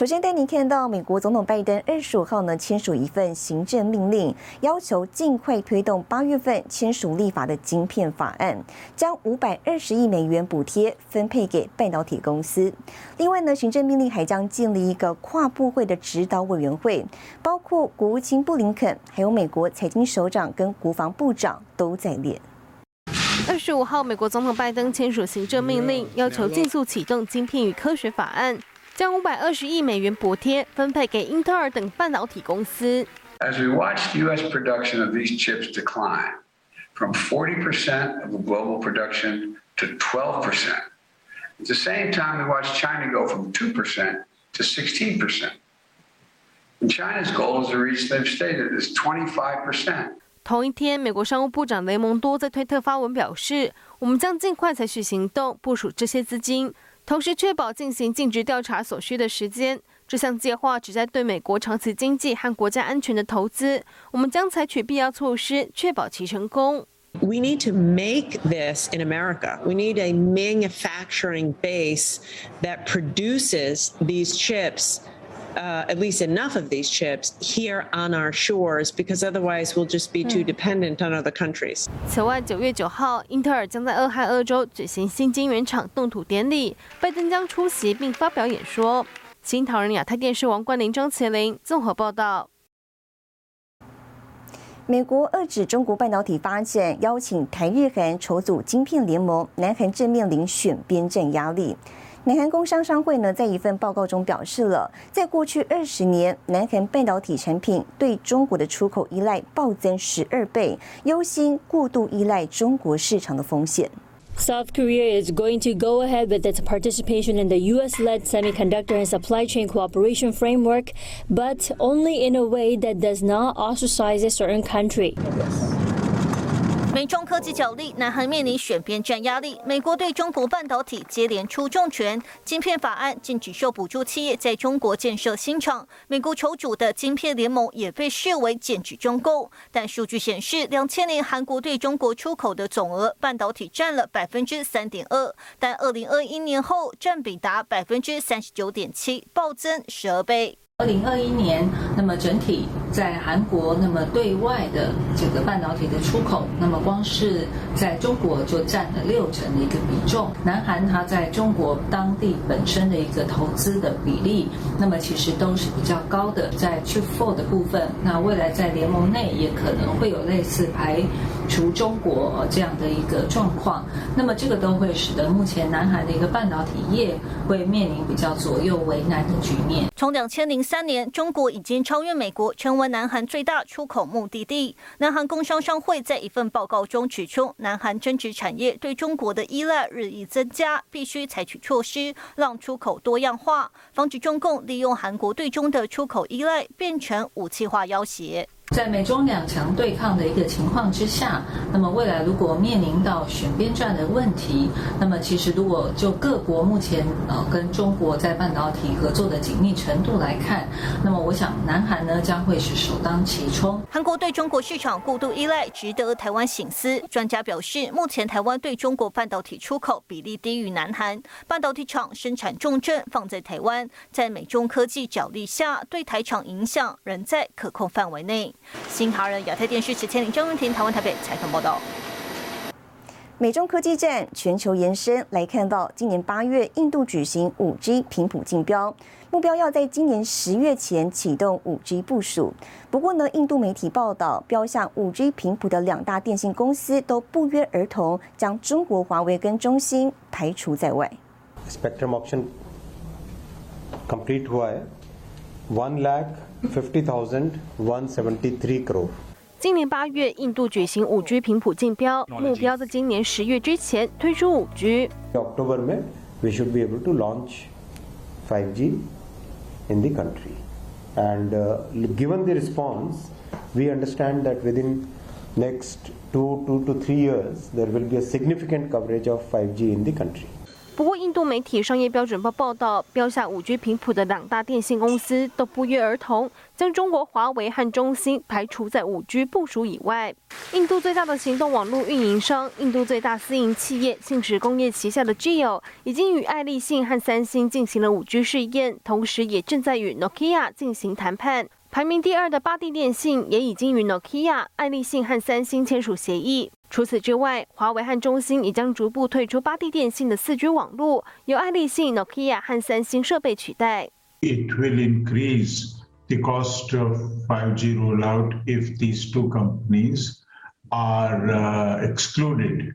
首先带您看到，美国总统拜登二十五号呢签署一份行政命令，要求尽快推动八月份签署立法的晶片法案，将五百二十亿美元补贴分配给半导体公司。另外呢，行政命令还将建立一个跨部会的指导委员会，包括国务卿布林肯，还有美国财经首长跟国防部长都在列。二十五号，美国总统拜登签署行政命令，要求尽速启动晶片与科学法案，将五百二十亿美元补贴分配给英特尔等半导体公司。As we watch the U.S. production of these chips decline from 40% of the global production to 12%, at the same time we watch China go from 2% to 16%. And China's goal is to reach, they've stated, is 25%. 同一天，美国商务部长雷蒙多在推特发文表示：“我们将尽快采取行动，部署这些资金，同时确保进行尽职调查所需的时间。这项计划旨在对美国长期经济和国家安全的投资。我们将采取必要措施，确保其成功。” We need to make this in America. We need a manufacturing base that produces these chips. Uh, at least enough of these chips here on our shores because otherwise we'll just be too dependent on other countries. 此外，九月九号，英特尔将在俄亥俄州举行新晶圆厂动土典礼，拜登将出席并发表演说。新唐人亚太电视王冠林、张麒麟综合报道。美国遏制中国半导体发展，邀请台日韩筹组晶片联盟，南韩正面临选边站压力。南韩工商商会呢，在一份报告中表示了，在过去二十年，南韩半导体产品对中国的出口依赖暴增十二倍，忧心过度依赖中国市场的风险。South Korea is going to go ahead with its participation in the U.S. led semiconductor and supply chain cooperation framework, but only in a way that does not ostracize a certain country. 美中科技角力，南韩面临选边站压力。美国对中国半导体接连出重拳，晶片法案禁止受补助企业在中国建设新厂。美国筹组的晶片联盟也被视为剑指中共。但数据显示，两千年韩国对中国出口的总额，半导体占了百分之三点二，但二零二一年后占比达百分之三十九点七，暴增十二倍。二零二一年，那么整体在韩国，那么对外的这个半导体的出口，那么光是在中国就占了六成的一个比重。南韩它在中国当地本身的一个投资的比例，那么其实都是比较高的。在 Chip Four 的部分，那未来在联盟内也可能会有类似排除中国这样的一个状况。那么这个都会使得目前南韩的一个半导体业会面临比较左右为难的局面。从两千零三年，中国已经超越美国，成为南韩最大出口目的地。南韩工商商会在一份报告中指出，南韩针织产业对中国的依赖日益增加，必须采取措施让出口多样化，防止中共利用韩国对中的出口依赖变成武器化要挟。在美中两强对抗的一个情况之下，那么未来如果面临到选边站的问题，那么其实如果就各国目前呃跟中国在半导体合作的紧密程度来看，那么我想南韩呢将会是首当其冲。韩国对中国市场过度依赖，值得台湾醒思。专家表示，目前台湾对中国半导体出口比例低于南韩，半导体厂生产重镇放在台湾，在美中科技角力下，对台厂影响仍在可控范围内。新唐人亚太电视史千林、张文婷，台湾台北采访报道。美中科技战全球延伸，来看到今年八月，印度举行五 G 频谱竞标，目标要在今年十月前启动五 G 部署。不过呢，印度媒体报道，标下五 G 频谱的两大电信公司都不约而同将中国华为跟中兴排除在外。Spectrum auction complete हुआ one lakh fifty thousand one seventy three crore。今年八月，印度举行五 G 频谱竞标，目标在今年十月之前推出五 G。October May we should be able to launch five G in the country, and given the response, we understand that within next two, two to three years, there will be a significant coverage of 5G in the country. 不过，印度媒体《商业标准报》报道，标下五 G 频谱的两大电信公司都不约而同将中国华为和中兴排除在五 G 部署以外。印度最大的行动网络运营商、印度最大私营企业信实工业旗下的 Jio 已经与爱立信和三星进行了五 G 试验，同时也正在与 Nokia 进行谈判。排名第二的巴蒂电信也已经与 Nokia、爱立信和三星签署协议。除此之外，华为和中兴也将逐步退出巴蒂电信的四 G 网络，由爱立信、Nokia 和三星设备取代。It will increase the cost of 5G rollout if these two companies are uh, excluded.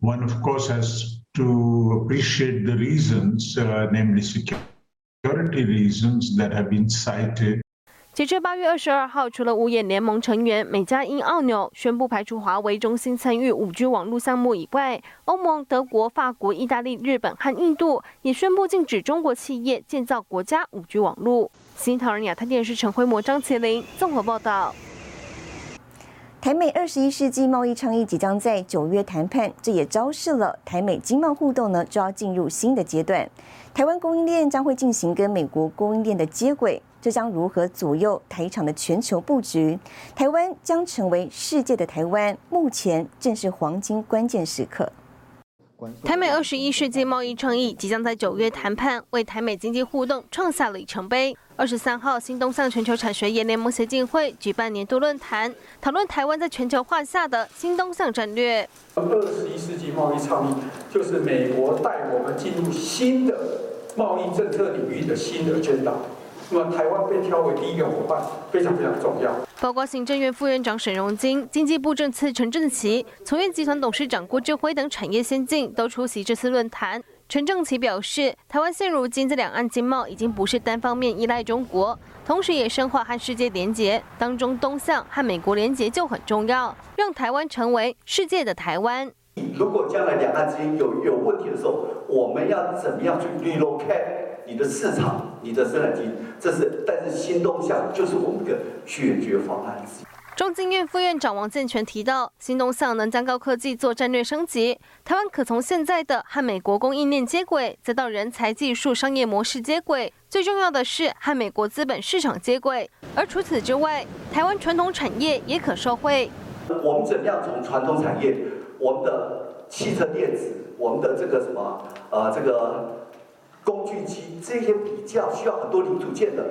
One, of course, has to appreciate the reasons, uh, namely security reasons that have been cited 截至八月二十二号，除了五眼联盟成员美加英澳纽宣布排除华为、中心参与五 G 网络项目以外，欧盟、德国、法国、意大利、日本和印度也宣布禁止中国企业建造国家五 G 网络。新唐人亚太电视陈辉模、张麒麟综合报道。台美二十一世纪贸易倡议即将在九月谈判，这也昭示了台美经贸互动呢就要进入新的阶段。台湾供应链将会进行跟美国供应链的接轨，这将如何左右台场的全球布局？台湾将成为世界的台湾，目前正是黄金关键时刻。台美二十一世纪贸易倡议即将在九月谈判，为台美经济互动创下里程碑。二十三号，新东向全球产学研联盟协进会举办年度论坛，讨论台湾在全球化下的新东向战略。二十一世纪贸易倡议就是美国带我们进入新的贸易政策领域的新的宣导。那么台湾被挑为第一个伙伴，非常非常重要。包括行政院副院长沈荣金、经济部政次陈正奇、从业集团董事长郭志辉等产业先进都出席这次论坛。陈正奇表示，台湾现如今在两岸经贸已经不是单方面依赖中国，同时也深化和世界连结，当中东向和美国连结就很重要，让台湾成为世界的台湾。如果将来两岸之间有有问题的时候，我们要怎么样去 relocate？你的市场，你的生产基这是，但是新东向就是我们的解决方案。中经院副院长王建全提到，新东向能将高科技做战略升级，台湾可从现在的和美国供应链接轨，再到人才、技术、商业模式接轨，最重要的是和美国资本市场接轨。而除此之外，台湾传统产业也可受惠。我们怎么样从传统产业，我们的汽车电子，我们的这个什么，呃，这个。工具机这些比较需要很多零组件的，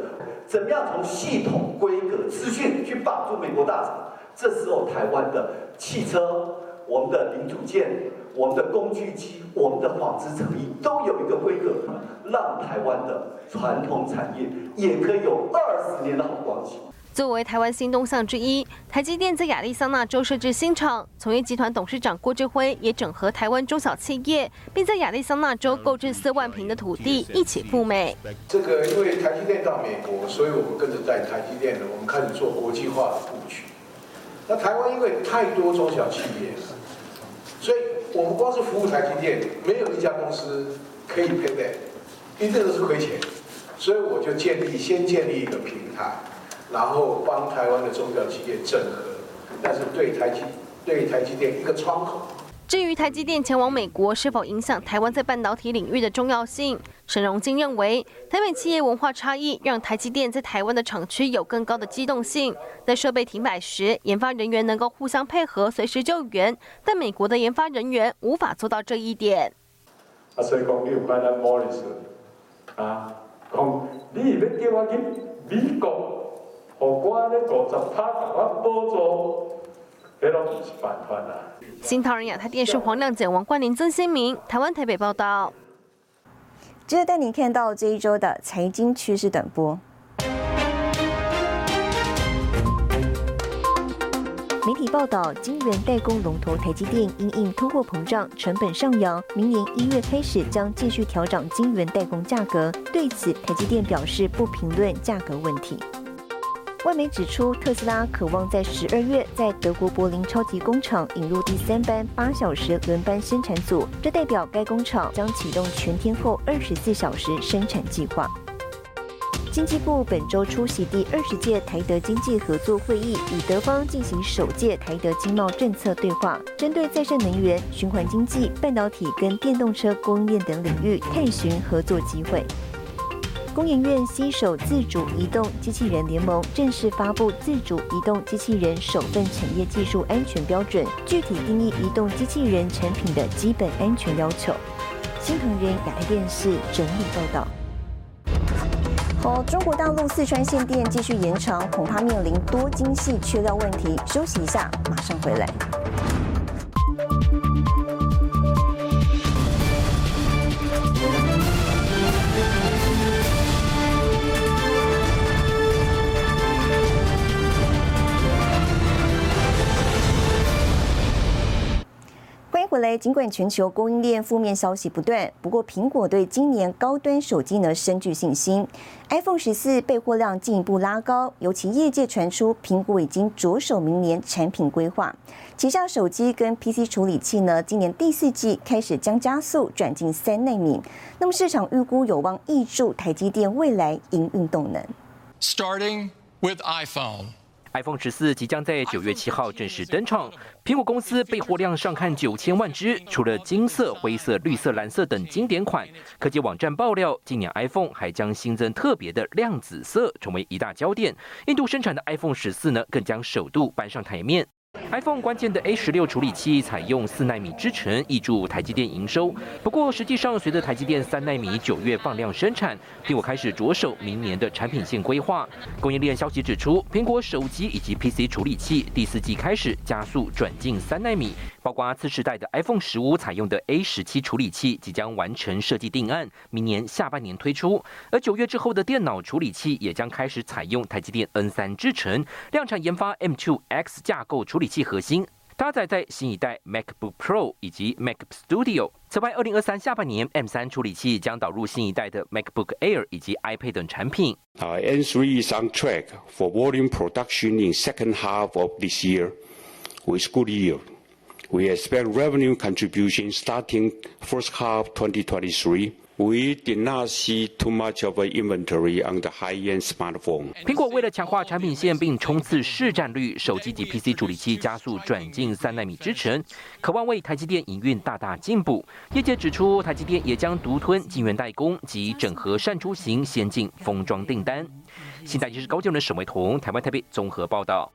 怎么样从系统规格资讯去绑住美国大厂？这时候台湾的汽车、我们的零组件、我们的工具机、我们的纺织成衣都有一个规格，让台湾的传统产业也可以有二十年的好光景。作为台湾新东向之一，台积电在亚利桑那州设置新厂。从业集团董事长郭志辉也整合台湾中小企业，并在亚利桑那州购置四万平的土地，一起赴美。这个因为台积电到美国，所以我们跟着在台积电呢，我们开始做国际化的布局。那台湾因为太多中小企业，所以我们光是服务台积电，没有一家公司可以配备，一定都是亏钱。所以我就建立，先建立一个平台。然后帮台湾的中小企业整合，但是对台积对台积电一个窗口。至于台积电前往美国是否影响台湾在半导体领域的重要性，沈荣金认为，台美企业文化差异让台积电在台湾的厂区有更高的机动性，在设备停摆时，研发人员能够互相配合，随时救援，但美国的研发人员无法做到这一点。啊，所以讲你有看到莫里斯啊，讲你要叫我去美国。新唐人亚太电视黄亮简、王冠林、曾新明，台湾台北报道。接着带你看到这一周的财经趋势短波。媒体报道，晶圆代工龙头台积电因应通货膨胀、成本上扬，明年一月开始将继续调涨晶圆代工价格。对此，台积电表示不评论价格问题。外媒指出，特斯拉渴望在十二月在德国柏林超级工厂引入第三班八小时轮班生产组，这代表该工厂将启动全天候二十四小时生产计划。经济部本周出席第二十届台德经济合作会议，与德方进行首届台德经贸政策对话，针对再生能源、循环经济、半导体跟电动车供应链等领域探寻合作机会。工研院携手自主移动机器人联盟正式发布自主移动机器人首份产业技术安全标准，具体定义移动机器人产品的基本安全要求。新唐人亚太电视整理报道。好，中国大陆四川限电继续延长，恐怕面临多晶系缺料问题。休息一下，马上回来。尽管全球供应链负面消息不断，不过苹果对今年高端手机呢深具信心。iPhone 十四备货量进一步拉高，尤其业界传出苹果已经着手明年产品规划，旗下手机跟 PC 处理器呢，今年第四季开始将加速转进三纳米。那么市场预估有望挹注台积电未来营运动能。Starting with iPhone. iPhone 十四即将在九月七号正式登场。苹果公司备货量上看九千万只，除了金色、灰色、绿色、蓝色等经典款，科技网站爆料，今年 iPhone 还将新增特别的亮紫色，成为一大焦点。印度生产的 iPhone 十四呢，更将首度搬上台面。iPhone 关键的 A 十六处理器采用四纳米制程，挹注台积电营收。不过，实际上随着台积电三纳米九月放量生产，苹果开始着手明年的产品线规划。供应链消息指出，苹果手机以及 PC 处理器第四季开始加速转进三纳米。包括次世代的 iPhone 十五采用的 A 十七处理器即将完成设计定案，明年下半年推出。而九月之后的电脑处理器也将开始采用台积电 N 三制程，量产研发 M2 X 架构处理器核心，搭载在新一代 MacBook Pro 以及 Mac Studio。此外，二零二三下半年 M 三处理器将导入新一代的 MacBook Air 以及 iPad 等产品。N three is on track for volume production in second half of this year with good yield. We expect revenue contribution starting first half 2023. We did not see too much of an inventory on the high-end smartphone. 苹果为了强化产品线并冲刺市占率，手机及 PC 处理器加速转进三纳米制程，渴望为台积电营运大大进步。业界指出，台积电也将独吞晶圆代工及整合善出型先进封装订单。现在就是高阶的沈维彤，台湾台北综合报道。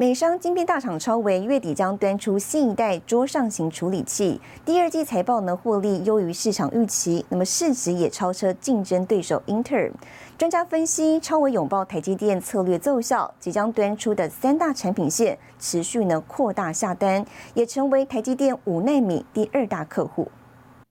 美商晶片大厂超微月底将端出新一代桌上型处理器，第二季财报呢获利优于市场预期，那么市值也超车竞争对手英特尔。专家分析，超微拥抱台积电策略奏效，即将端出的三大产品线持续呢扩大下单，也成为台积电五纳米第二大客户。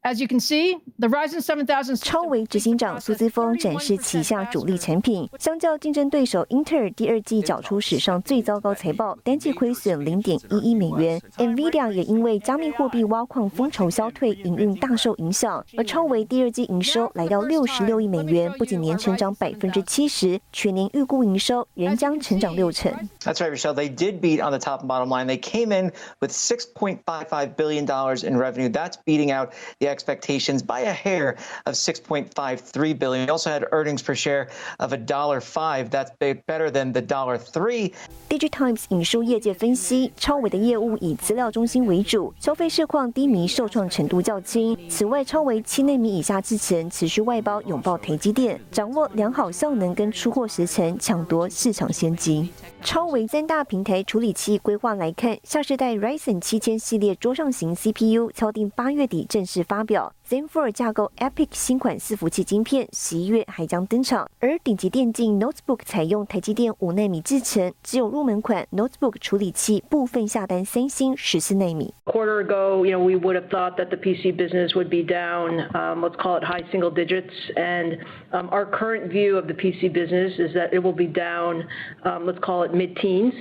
As you can see, the Ryzen 7000超维执行长苏姿峰展示旗下主力产品。相较竞争对手英特尔，第二季缴出史上最糟糕财报，单季亏损零点一一美元。Nvidia 也因为加密货币挖矿风潮消退，营运大受影响。而超维第二季营收来到六十六亿美元，不仅年成长百分之七十，全年预估营收仍将成长六成。That's right, Michelle. They did beat on the top and bottom line. They came in with six point five five billion dollars in revenue. That's beating out the expectations by a hair of 6.53 billion. Also had earnings per share of a dollar five. That's better than the dollar three. Digitimes 引述业界分析，超维的业务以资料中心为主，消费市况低迷，受创程度较轻。此外，超维七纳米以下制程持续外包，拥抱台积电，掌握良好效能跟出货时程，抢夺市场先机。超维三大平台处理器规划来看，下世代 Ryzen 七千系列桌上型 CPU 敲定八月底正式发发表 zen for 架构 EPIC 新款伺服器晶片十一月还将登场。而顶级电竞 Notebook 采用台积电五纳米制程，只有入门款 Notebook 处理器部分下单三星十四纳米。Quarter ago, you know, we would have thought that the PC business would be down, um, let's call it high single digits, and um, our current view of the PC business is that it will be down, um, let's call it mid-teens.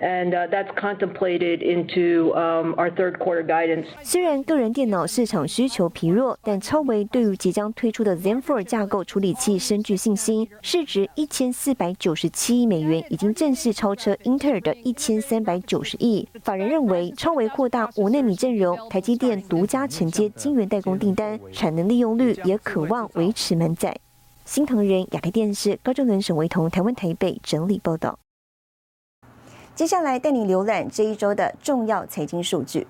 And that's contemplated into our third quarter guidance. 虽然个人电脑市场需求疲弱，但超维对于即将推出的 Zen 4架构处理器深具信心，市值一千四百九十七亿美元，已经正式超车英特尔的一千三百九十亿。法人认为，超维扩大五纳米阵容，台积电独家承接晶圆代工订单，产能利用率也渴望维持满载。新唐人亚太电视高正伦、沈维彤，台湾台北整理报道。接下来带你浏览这一周的重要财经数据。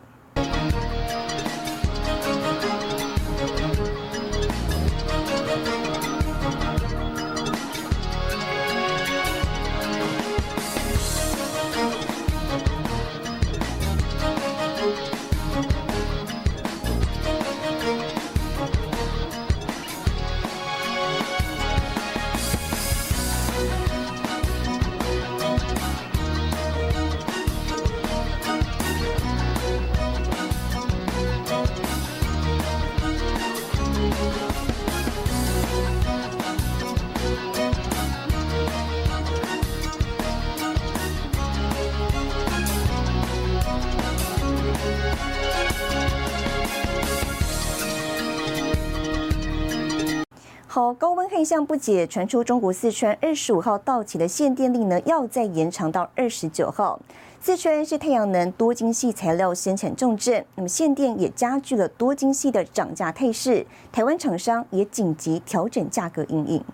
高温黑象不解，传出中国四川二十五号到期的限电令呢，要再延长到二十九号。四川是太阳能多晶系材料生产重镇，那么限电也加剧了多晶系的涨价态势，台湾厂商也紧急调整价格应应。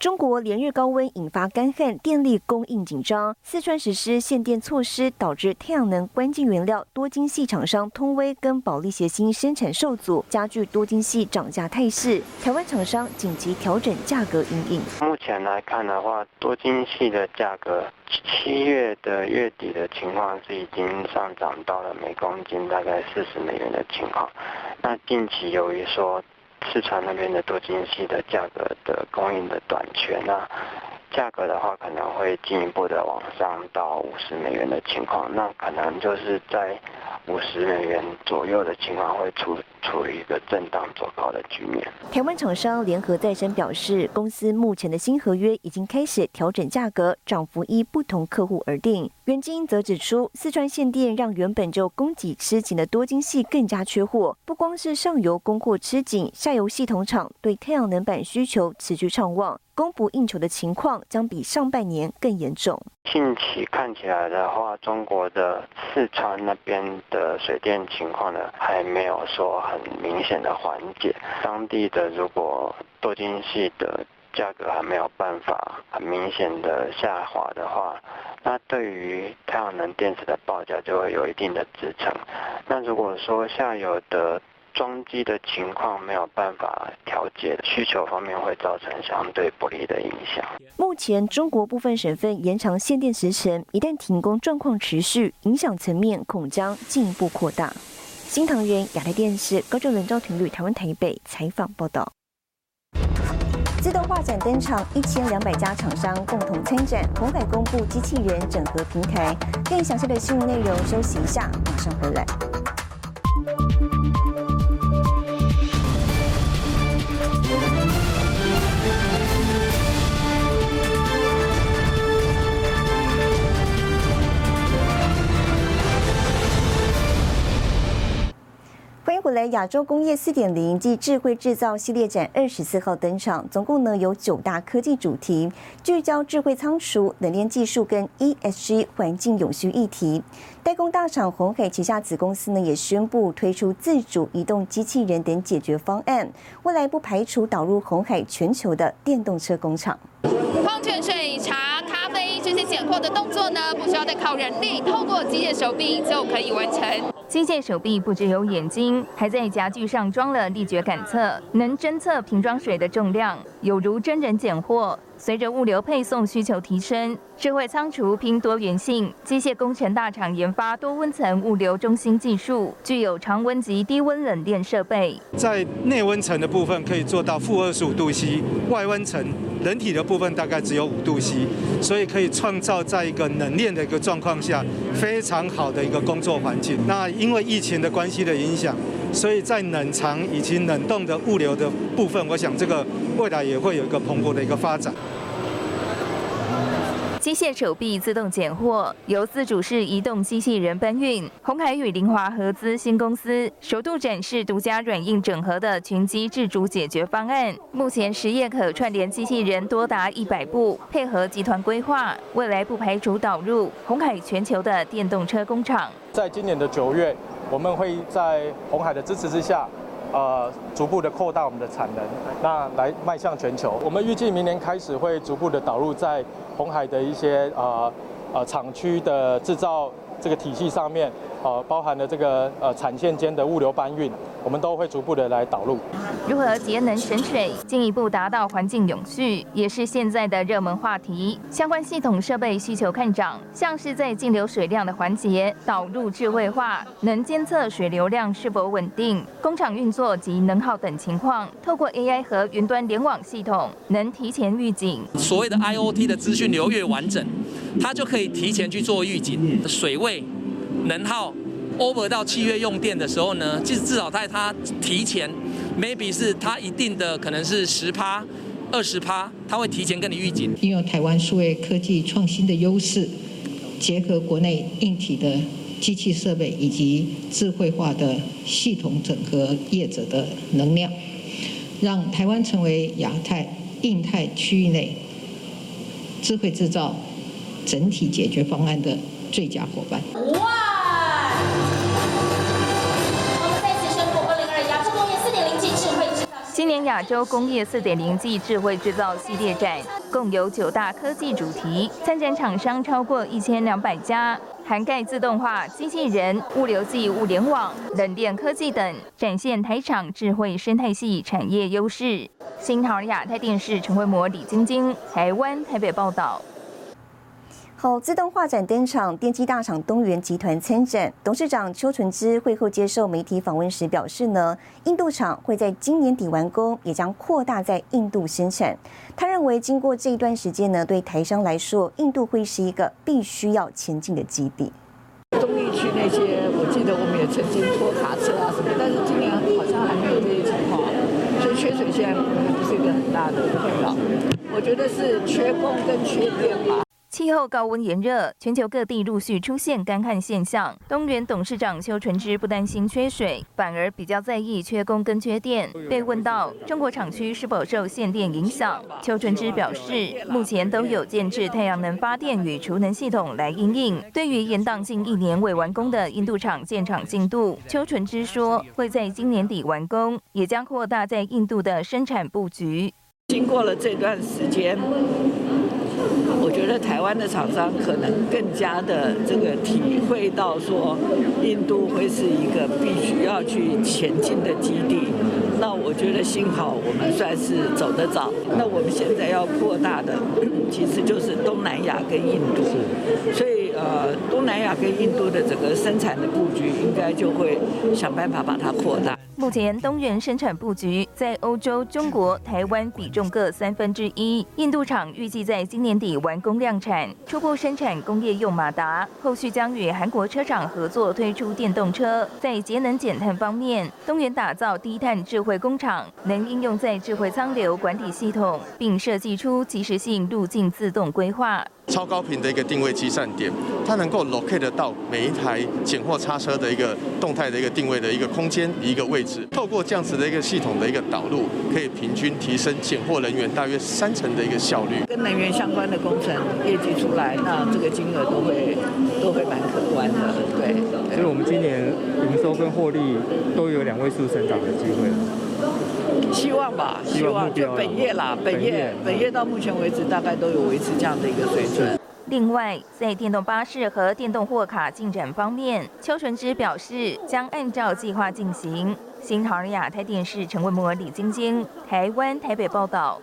中国连日高温引发干旱，电力供应紧张。四川实施限电措施，导致太阳能关键原料多晶系厂商通威跟保利协鑫生产受阻，加剧多晶系涨价态势。台湾厂商紧急调整价格应应。目前来看的话，多晶系的价格，七月的月底的情况是已经上涨到了每公斤大概四十美元的情况。那近期由于说。四川那边的多晶系的价格的供应的短缺，呢价格的话可能会进一步的往上到五十美元的情况，那可能就是在。五十美元左右的情况会处处于一个震荡走高的局面。台湾厂商联合再生表示，公司目前的新合约已经开始调整价格，涨幅依不同客户而定。袁晶则指出，四川限电让原本就供给吃紧的多晶系更加缺货，不光是上游供货吃紧，下游系统厂对太阳能板需求持续畅旺。供不应求的情况将比上半年更严重。近期看起来的话，中国的四川那边的水电情况呢，还没有说很明显的缓解。当地的如果多晶系的价格还没有办法很明显的下滑的话，那对于太阳能电池的报价就会有一定的支撑。那如果说下游的装机的情况没有办法调节，需求方面会造成相对不利的影响。目前中国部分省份延长限电时程，一旦停工状况持续，影响层面恐将进一步扩大。新唐人亚太电视高正伦、赵廷律台湾台北采访报道。自动化展登场，一千两百家厂商共同参展，红海公布机器人整合平台。更详细的新闻内容，休息一下，马上回来。回来！亚洲工业四点零暨智慧制造系列展二十四号登场，总共呢有九大科技主题，聚焦智慧仓储、冷链技术跟 ESG 环境永续议题。代工大厂红海旗下子公司呢也宣布推出自主移动机器人等解决方案，未来不排除导入红海全球的电动车工厂。矿泉水、茶、咖啡这些拣货的动作呢，不需要再靠人力，透过机械手臂就可以完成。机械手臂不只有眼睛，还在夹具上装了力觉感测，能侦测瓶装水的重量，有如真人拣货。随着物流配送需求提升，智慧仓储拼多元性，机械工程大厂研发多温层物流中心技术，具有常温及低温冷链设备。在内温层的部分可以做到负二十五度 C，外温层人体的部分大概只有五度 C，所以可以创造在一个冷链的一个状况下非常好的一个工作环境。那因为疫情的关系的影响，所以在冷藏以及冷冻的物流的部分，我想这个未来也会有一个蓬勃的一个发展。机械手臂自动拣货，由自主式移动机器人搬运。红海与林华合资新公司首度展示独家软硬整合的群机自主解决方案。目前实业可串联机器人多达一百部，配合集团规划，未来不排除导入红海全球的电动车工厂。在今年的九月，我们会在红海的支持之下，呃逐步的扩大我们的产能，那来迈向全球。我们预计明年开始会逐步的导入在红海的一些呃呃厂区的制造这个体系上面。呃，包含了这个呃产线间的物流搬运，我们都会逐步的来导入。如何节能省水，进一步达到环境永续，也是现在的热门话题。相关系统设备需求看涨，像是在净流水量的环节导入智慧化，能监测水流量是否稳定、工厂运作及能耗等情况，透过 AI 和云端联网系统，能提前预警。所谓的 IOT 的资讯流越完整，它就可以提前去做预警，水位。能耗 over 到契约用电的时候呢，即至少在它提前，maybe 是它一定的可能是十趴、二十趴，它会提前跟你预警。利用台湾数位科技创新的优势，结合国内硬体的机器设备以及智慧化的系统整合业者的能量，让台湾成为亚太、印太区域内智慧制造整体解决方案的最佳伙伴。哇！今年亚洲工业四点零暨智慧制造系列展共有九大科技主题，参展厂商超过一千两百家，涵盖自动化、机器人、物流暨物联网、冷链科技等，展现台厂智慧生态系产业优势。新唐亚太电视陈慧模、李晶晶，台湾台北报道。好，自动化展登场，电机大厂东元集团参展。董事长邱纯之会后接受媒体访问时表示呢，印度厂会在今年底完工，也将扩大在印度生产。他认为，经过这一段时间呢，对台商来说，印度会是一个必须要前进的基地。东丽区那些，我记得我们也曾经拖卡车啊什么，但是今年好像还没有这些情况，所以缺水现在不是一个很大的困扰。我觉得是缺工跟缺电吧。气候高温炎热，全球各地陆续出现干旱现象。东元董事长邱纯之不担心缺水，反而比较在意缺工跟缺电。被问到中国厂区是否受限电影响，邱纯之表示，目前都有建制太阳能发电与储能系统来应应。对于延宕近一年未完工的印度厂建厂进度，邱纯之说会在今年底完工，也将扩大在印度的生产布局。经过了这段时间。我觉得台湾的厂商可能更加的这个体会到说，印度会是一个必须要去前进的基地。那我觉得幸好我们算是走得早。那我们现在要扩大的，其实就是东南亚跟印度。所以呃，东南亚跟印度的整个生产的布局，应该就会想办法把它扩大。目前东元生产布局在欧洲、中国、台湾比重各三分之一。印度厂预计在今年底完工量产，初步生产工业用马达，后续将与韩国车厂合作推出电动车。在节能减碳方面，东元打造低碳智慧工厂，能应用在智慧仓流管理系统，并设计出即时性路径自动规划。超高频的一个定位基站点，它能够 locate 到每一台拣货叉车的一个动态的一个定位的一个空间一个位置置。透过这样子的一个系统的一个导入，可以平均提升拣货人员大约三成的一个效率。跟能源相关的工程业绩出来，那这个金额都会都会蛮可观的。对，所以我们今年营收跟获利都有两位数成长的机会。希望吧，希望就本业啦，本业本业到目前为止大概都有维持这样的一个水准。另外，在电动巴士和电动货卡进展方面，邱纯之表示将按照计划进行。新唐人亚太电视陈文模、李晶晶，台湾台北报道。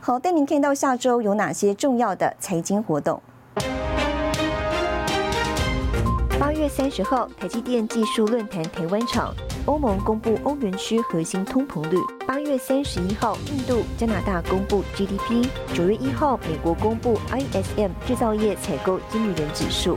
好，带您看到下周有哪些重要的财经活动。八月三十号，台积电技术论坛台湾场。欧盟公布欧元区核心通膨率。八月三十一号，印度、加拿大公布 GDP。九月一号，美国公布 ISM 制造业采购经理人指数。